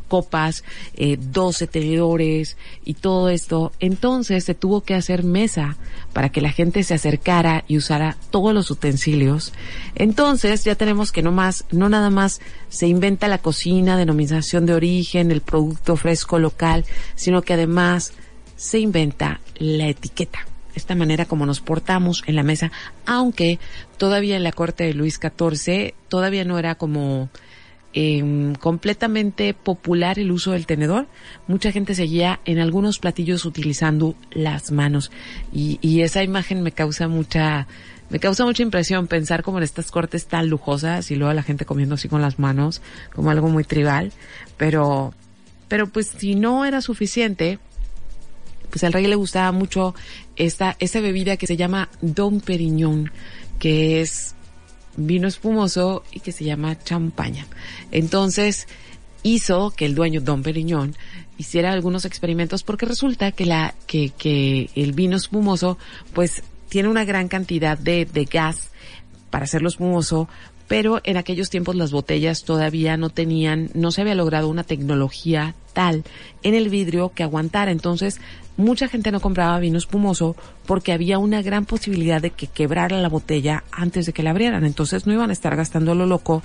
A: copas, eh, 12 tenedores y todo esto. Entonces se tuvo que hacer mesa para que la gente se acercara y usara todos los utensilios. Entonces ya tenemos que no más, no nada más se inventa la cocina, denominación de origen, el producto fresco local, sino que además se inventa la etiqueta esta manera como nos portamos en la mesa, aunque todavía en la corte de Luis XIV todavía no era como eh, completamente popular el uso del tenedor. Mucha gente seguía en algunos platillos utilizando las manos y, y esa imagen me causa mucha me causa mucha impresión pensar como en estas cortes tan lujosas y luego la gente comiendo así con las manos como algo muy tribal, pero pero pues si no era suficiente, pues al rey le gustaba mucho esta, esta bebida que se llama Don Periñón, que es vino espumoso y que se llama champaña. Entonces, hizo que el dueño Don Periñón hiciera algunos experimentos porque resulta que la que, que el vino espumoso pues tiene una gran cantidad de, de gas para hacerlo espumoso, pero en aquellos tiempos las botellas todavía no tenían, no se había logrado una tecnología tal en el vidrio que aguantara. Entonces, mucha gente no compraba vino espumoso porque había una gran posibilidad de que quebrara la botella antes de que la abrieran. Entonces no iban a estar gastando lo loco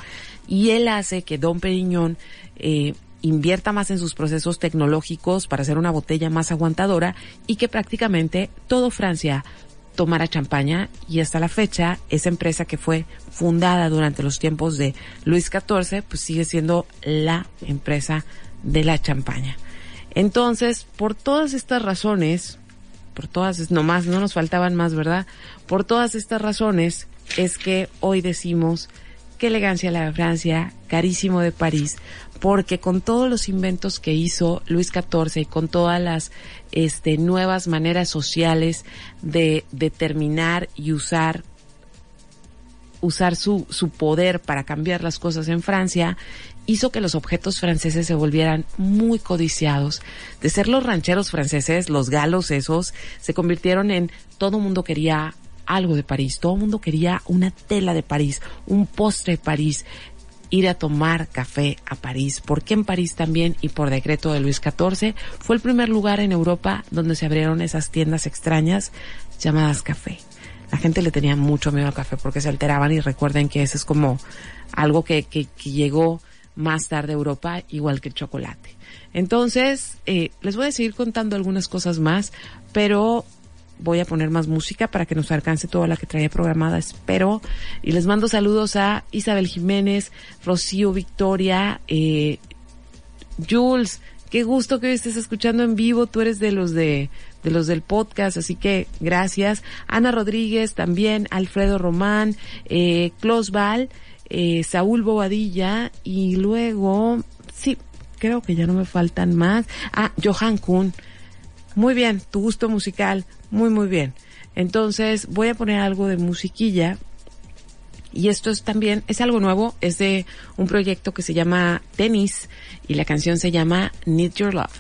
A: y él hace que Don Periñón eh, invierta más en sus procesos tecnológicos para hacer una botella más aguantadora y que prácticamente todo Francia tomara champaña y hasta la fecha esa empresa que fue fundada durante los tiempos de Luis XIV pues sigue siendo la empresa de la champaña. Entonces, por todas estas razones, por todas, nomás, no nos faltaban más, ¿verdad? Por todas estas razones es que hoy decimos qué elegancia la de Francia, carísimo de París, porque con todos los inventos que hizo Luis XIV y con todas las este, nuevas maneras sociales de determinar y usar usar su, su poder para cambiar las cosas en Francia, hizo que los objetos franceses se volvieran muy codiciados. De ser los rancheros franceses, los galos esos, se convirtieron en todo mundo quería algo de París, todo mundo quería una tela de París, un postre de París, ir a tomar café a París, porque en París también y por decreto de Luis XIV fue el primer lugar en Europa donde se abrieron esas tiendas extrañas llamadas café. La gente le tenía mucho miedo al café porque se alteraban y recuerden que eso es como algo que, que, llegó más tarde a Europa, igual que el chocolate. Entonces, eh, les voy a seguir contando algunas cosas más, pero voy a poner más música para que nos alcance toda la que traía programada, espero. Y les mando saludos a Isabel Jiménez, Rocío Victoria, eh, Jules, qué gusto que estés escuchando en vivo, tú eres de los de, de los del podcast, así que gracias. Ana Rodríguez también, Alfredo Román, eh, Val, eh, Saúl Bobadilla y luego, sí, creo que ya no me faltan más. Ah, Johan Kuhn. Muy bien, tu gusto musical, muy, muy bien. Entonces voy a poner algo de musiquilla. Y esto es también, es algo nuevo, es de un proyecto que se llama Tennis y la canción se llama Need Your Love.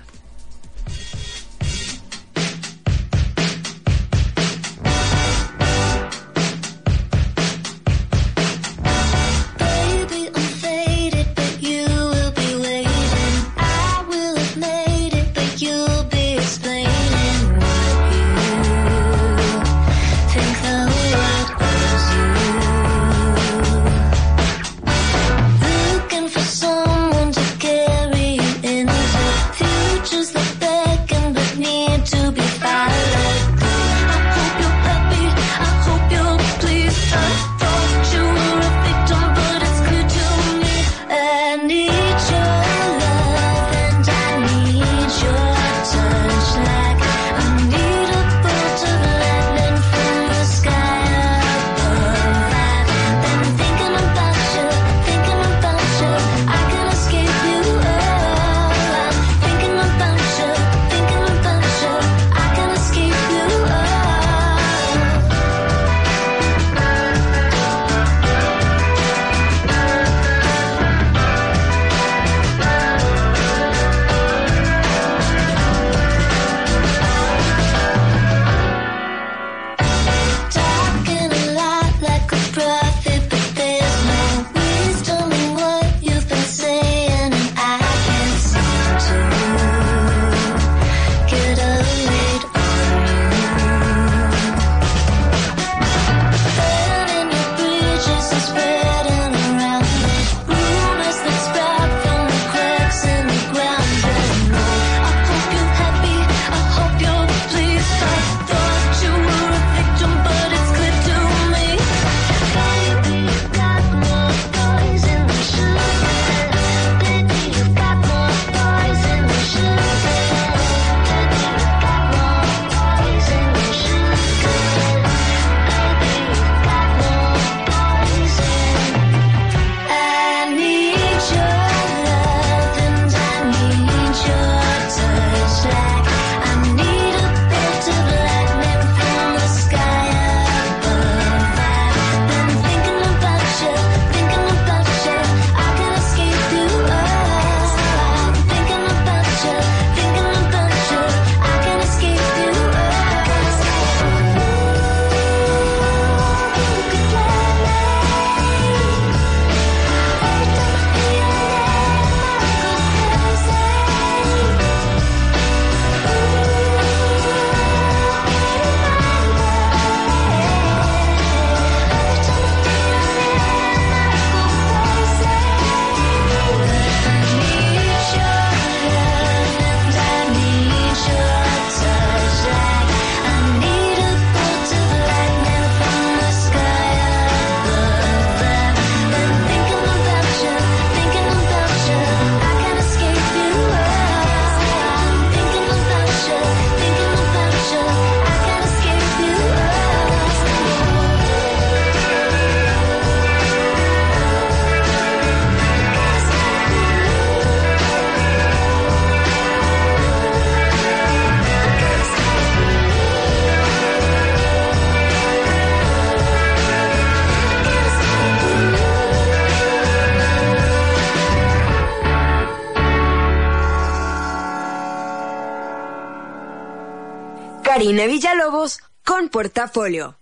D: Karina Villalobos con Portafolio.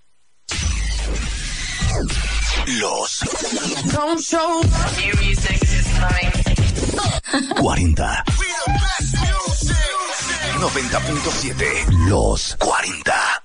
E: Los 40. 90.7. Los 40.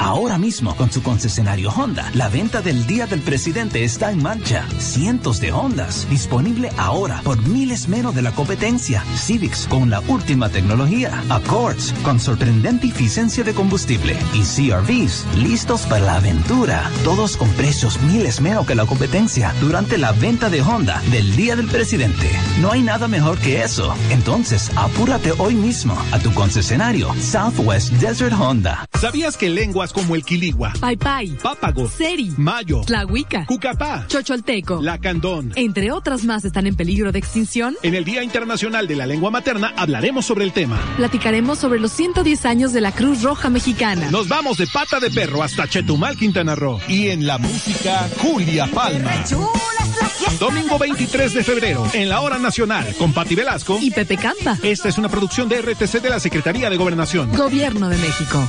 O: Ahora mismo con su concesionario Honda, la venta del Día del Presidente está en marcha. Cientos de Hondas, disponible ahora por miles menos de la competencia. Civics con la última tecnología. Accords con sorprendente eficiencia de combustible. Y CRVs listos para la aventura. Todos con precios miles menos que la competencia durante la venta de Honda del Día del Presidente. No hay nada mejor que eso. Entonces, apúrate hoy mismo a tu concesionario Southwest Desert Honda.
P: ¿Sabías que lenguas como el quiligua,
Q: Pai,
P: pápago,
Q: Seri,
P: mayo,
Q: Tlahuica,
P: cucapá,
Q: Chocholteco,
P: lacandón,
Q: entre otras más están en peligro de extinción?
P: En el Día Internacional de la Lengua Materna hablaremos sobre el tema.
Q: Platicaremos sobre los 110 años de la Cruz Roja Mexicana.
P: Nos vamos de pata de perro hasta Chetumal, Quintana Roo. Y en la música, Julia Palma. Domingo 23 de febrero, en la hora nacional, con Pati Velasco
Q: y Pepe Campa.
P: Esta es una producción de RTC de la Secretaría de Gobernación.
Q: Gobierno de México.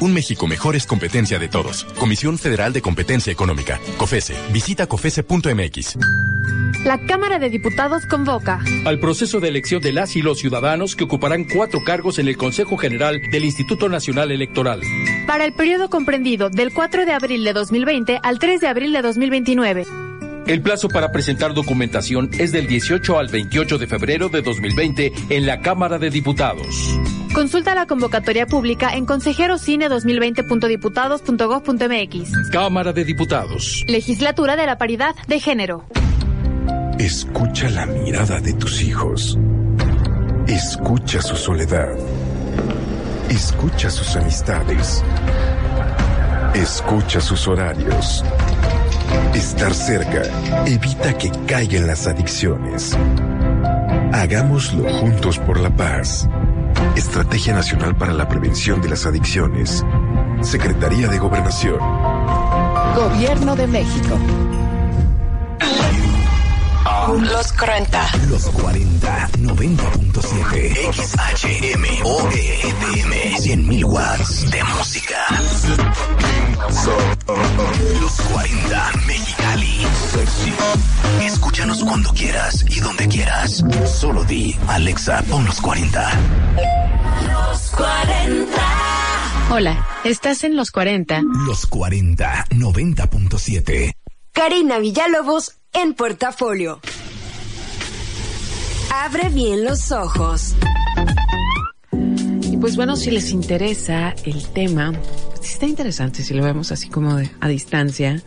K: Un México mejor es competencia de todos. Comisión Federal de Competencia Económica. COFESE. Visita COFESE.mx.
L: La Cámara de Diputados convoca
M: al proceso de elección de las y los ciudadanos que ocuparán cuatro cargos en el Consejo General del Instituto Nacional Electoral.
L: Para el periodo comprendido del 4 de abril de 2020 al 3 de abril de 2029.
M: El plazo para presentar documentación es del 18 al 28 de febrero de 2020 en la Cámara de Diputados.
L: Consulta la convocatoria pública en consejerocine2020.diputados.gov.mx.
M: Cámara de Diputados.
L: Legislatura de la Paridad de Género.
F: Escucha la mirada de tus hijos. Escucha su soledad. Escucha sus amistades. Escucha sus horarios. Estar cerca evita que caigan las adicciones. Hagámoslo juntos por la paz. Estrategia Nacional para la Prevención de las Adicciones. Secretaría de Gobernación.
G: Gobierno de México.
D: Los 40.
E: Los 40, 90.7. XHMOEDM. 100.000 watts de música. Los 40, Mexicali. Escúchanos cuando quieras y donde quieras. Solo di, Alexa, pon los 40.
D: Los 40.
A: Hola, estás en los 40.
E: Los 40, 90.7.
D: Karina Villalobos en portafolio. Abre bien los ojos.
A: Pues bueno, si les interesa el tema, pues está interesante si lo vemos así como de, a distancia.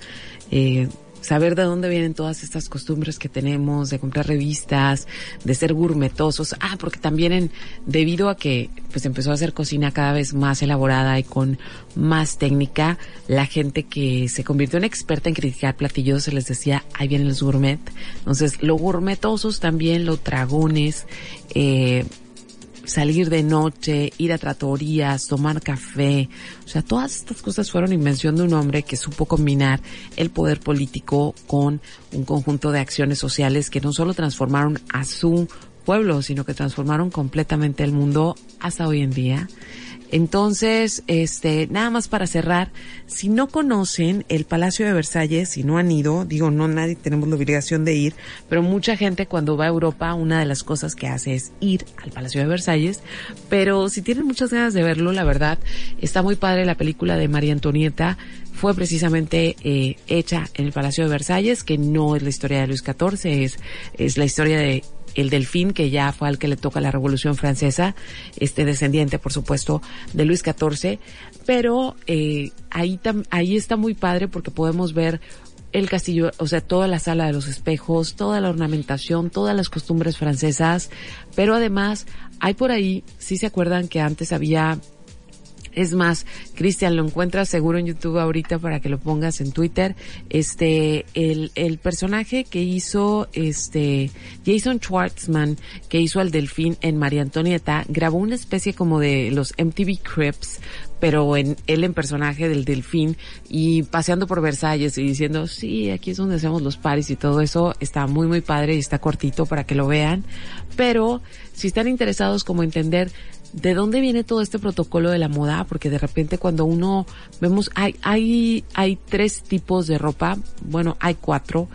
A: Eh, saber de dónde vienen todas estas costumbres que tenemos, de comprar revistas, de ser gourmetosos. Ah, porque también en, debido a que pues empezó a hacer cocina cada vez más elaborada y con más técnica, la gente que se convirtió en experta en criticar platillos se les decía, ahí vienen los gourmet. Entonces, lo gourmetosos también, lo dragones, eh, salir de noche, ir a tratorías, tomar café. O sea, todas estas cosas fueron invención de un hombre que supo combinar el poder político con un conjunto de acciones sociales que no solo transformaron a su pueblo, sino que transformaron completamente el mundo hasta hoy en día. Entonces, este, nada más para cerrar, si no conocen el Palacio de Versalles, si no han ido, digo, no nadie tenemos la obligación de ir, pero mucha gente cuando va a Europa, una de las cosas que hace es ir al Palacio de Versalles, pero si tienen muchas ganas de verlo, la verdad, está muy padre la película de María Antonieta, fue precisamente eh, hecha en el Palacio de Versalles, que no es la historia de Luis XIV, es, es la historia de el delfín, que ya fue al que le toca la Revolución Francesa, este descendiente, por supuesto, de Luis XIV, pero eh, ahí, tam, ahí está muy padre porque podemos ver el castillo, o sea, toda la sala de los espejos, toda la ornamentación, todas las costumbres francesas, pero además hay por ahí, si se acuerdan que antes había Es más, Cristian, lo encuentras seguro en YouTube ahorita para que lo pongas en Twitter. Este, el, el personaje que hizo, este, Jason Schwartzman, que hizo al delfín en María Antonieta, grabó una especie como de los MTV Crips, pero en él en personaje del delfín y paseando por Versalles y diciendo, sí, aquí es donde hacemos los paris y todo eso. Está muy, muy padre y está cortito para que lo vean. Pero si están interesados como entender de dónde viene todo este protocolo de la moda, porque de repente cuando uno vemos, hay, hay, hay tres tipos de ropa, bueno, hay cuatro.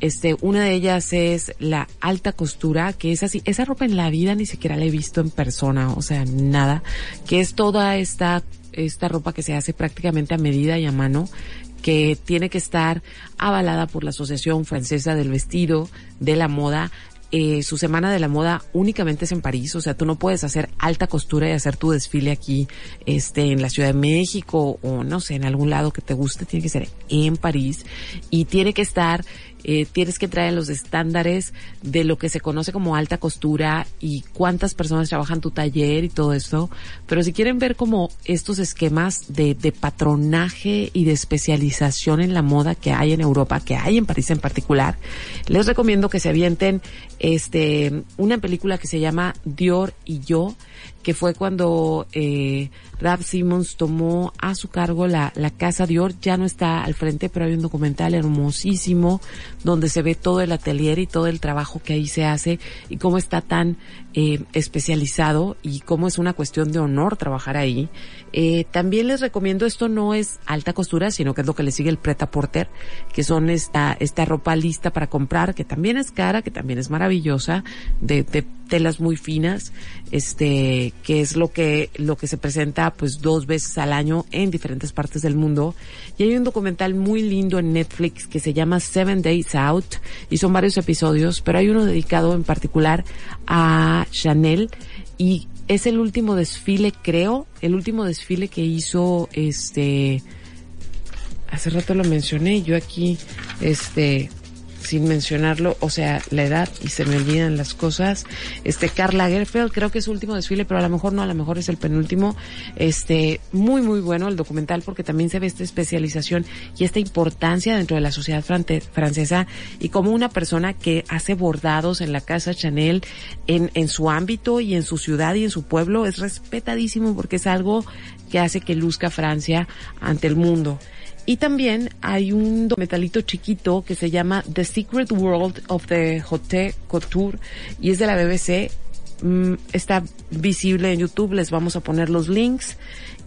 A: Este, una de ellas es la alta costura, que es así, esa ropa en la vida ni siquiera la he visto en persona, o sea, nada, que es toda esta, esta ropa que se hace prácticamente a medida y a mano, que tiene que estar avalada por la Asociación Francesa del Vestido, de la Moda, eh, su semana de la moda únicamente es en París, o sea, tú no puedes hacer alta costura y hacer tu desfile aquí, este, en la Ciudad de México o no sé, en algún lado que te guste, tiene que ser en París y tiene que estar eh, tienes que traer los estándares de lo que se conoce como alta costura y cuántas personas trabajan tu taller y todo esto. Pero si quieren ver como estos esquemas de, de patronaje y de especialización en la moda que hay en Europa, que hay en París en particular, les recomiendo que se avienten este una película que se llama Dior y yo que fue cuando eh, Rap Simmons tomó a su cargo la, la Casa Dior. Ya no está al frente, pero hay un documental hermosísimo donde se ve todo el atelier y todo el trabajo que ahí se hace y cómo está tan eh, especializado y cómo es una cuestión de honor trabajar ahí. Eh, también les recomiendo, esto no es alta costura, sino que es lo que le sigue el preta porter, que son esta, esta ropa lista para comprar, que también es cara, que también es maravillosa, de, de telas muy finas, este, que es lo que, lo que se presenta pues dos veces al año en diferentes partes del mundo. Y hay un documental muy lindo en Netflix que se llama Seven Days Out y son varios episodios, pero hay uno dedicado en particular a Chanel y es el último desfile, creo, el último desfile que hizo este hace rato lo mencioné, yo aquí este sin mencionarlo, o sea, la edad y se me olvidan las cosas. Este Karl Lagerfeld, creo que es su último desfile, pero a lo mejor no, a lo mejor es el penúltimo. Este, muy muy bueno el documental porque también se ve esta especialización y esta importancia dentro de la sociedad francesa y como una persona que hace bordados en la casa Chanel en en su ámbito y en su ciudad y en su pueblo es respetadísimo porque es algo que hace que luzca Francia ante el mundo. Y también hay un metalito chiquito que se llama The Secret World of the Hotel Couture y es de la BBC. Mm, está visible en YouTube, les vamos a poner los links.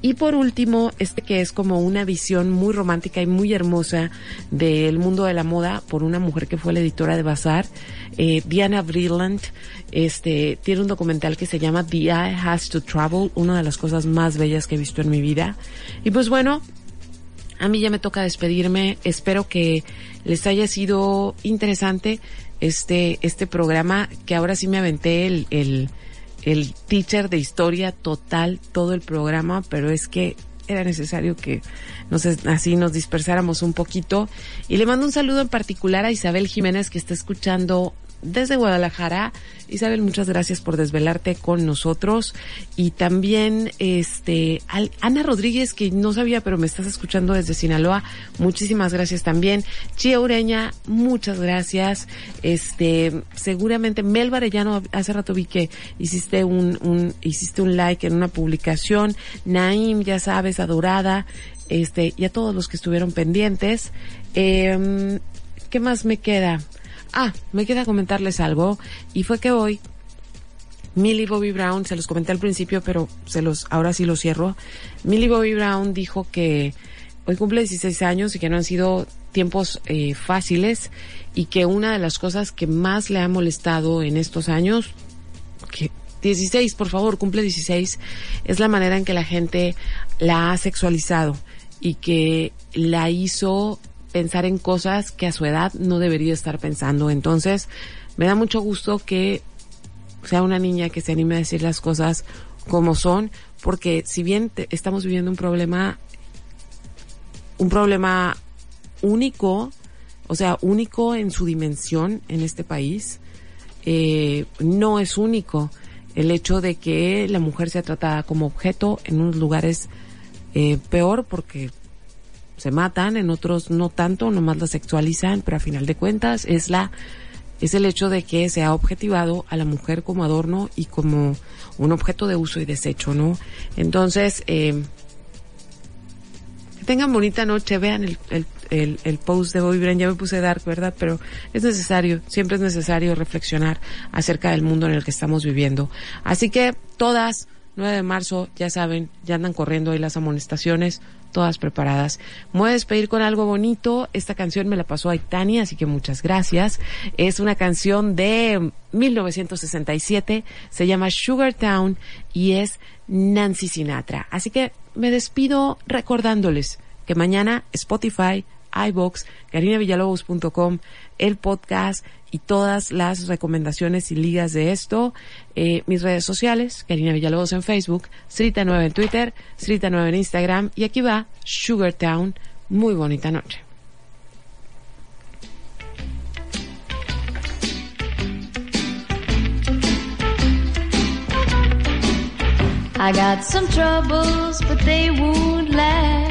A: Y por último, este que es como una visión muy romántica y muy hermosa del mundo de la moda por una mujer que fue la editora de Bazaar, eh, Diana Vreeland, este, tiene un documental que se llama The Eye Has to Travel, una de las cosas más bellas que he visto en mi vida. Y pues bueno, a mí ya me toca despedirme. Espero que les haya sido interesante este, este programa, que ahora sí me aventé el, el, el teacher de historia total, todo el programa, pero es que era necesario que nos, así nos dispersáramos un poquito. Y le mando un saludo en particular a Isabel Jiménez que está escuchando desde Guadalajara. Isabel, muchas gracias por desvelarte con nosotros. Y también, este, Ana Rodríguez, que no sabía, pero me estás escuchando desde Sinaloa. Muchísimas gracias también. Chía Ureña, muchas gracias. Este, seguramente Mel Varellano, hace rato vi que hiciste un, un, hiciste un like en una publicación. Naim, ya sabes, adorada. Este, y a todos los que estuvieron pendientes. Eh, ¿Qué más me queda? Ah, me queda comentarles algo y fue que hoy Millie Bobby Brown, se los comenté al principio, pero se los, ahora sí lo cierro. Millie Bobby Brown dijo que hoy cumple 16 años y que no han sido tiempos eh, fáciles y que una de las cosas que más le ha molestado en estos años, que 16, por favor, cumple 16, es la manera en que la gente la ha sexualizado y que la hizo pensar en cosas que a su edad no debería estar pensando. Entonces, me da mucho gusto que sea una niña que se anime a decir las cosas como son, porque si bien estamos viviendo un problema, un problema único, o sea, único en su dimensión en este país, eh, no es único el hecho de que la mujer sea tratada como objeto en unos lugares eh, peor porque se matan, en otros no tanto, nomás la sexualizan, pero a final de cuentas es la es el hecho de que se ha objetivado a la mujer como adorno y como un objeto de uso y desecho, ¿no? Entonces, eh, que tengan bonita noche, vean el, el, el, el post de Bobby Brand, ya me puse dark, ¿verdad? Pero es necesario, siempre es necesario reflexionar acerca del mundo en el que estamos viviendo. Así que todas, 9 de marzo, ya saben, ya andan corriendo ahí las amonestaciones, todas preparadas. Me voy a despedir con algo bonito. Esta canción me la pasó Aitani, así que muchas gracias. Es una canción de 1967, se llama Sugar Town y es Nancy Sinatra. Así que me despido recordándoles que mañana Spotify, iBox, carinavillalobos.com, el podcast y todas las recomendaciones y ligas de esto, eh, mis redes sociales, Karina Villalobos en Facebook, Srita9 en Twitter, Srita9 en Instagram y aquí va Sugar Town. Muy bonita noche.
R: I got some troubles, but they won't last.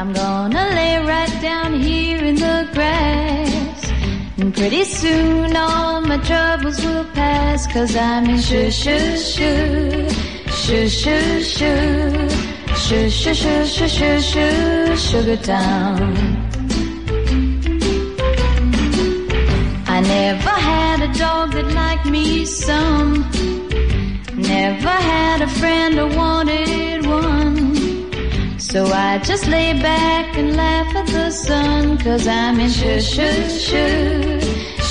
R: I'm gonna lay right down here in the grass. And pretty soon all my troubles will pass. Cause I'm in shoo shoo shoo, shoo shoo shoo, shoo shoo shoo shoo shoo shoo, sugar town. I never had a dog that liked me some. Never had a friend or wanted. So I just lay back and laugh at the sun. Cause I'm in shoo shoo shoo,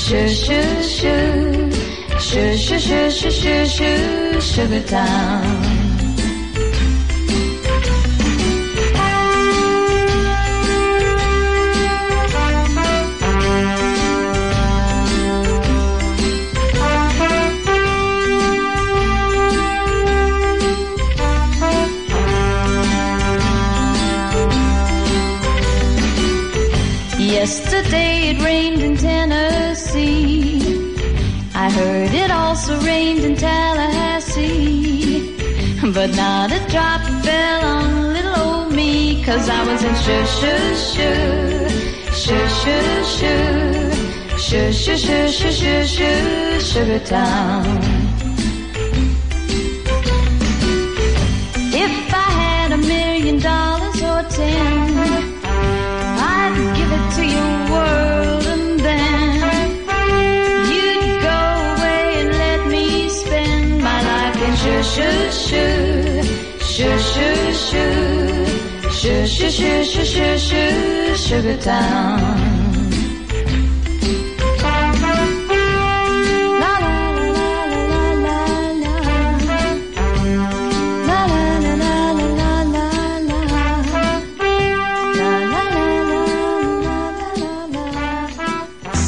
R: shoo shoo shoo, shoo shoo shoo shoo shoo shoo, sugar town. Heard it also rained in Tallahassee. But not a drop fell on little old me. Cause I was in shoo shoo shoo, shoo shoo shoo, shoo shoo shoo shoo shoo shoo, sugar town.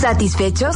D: ¿Satisfechos?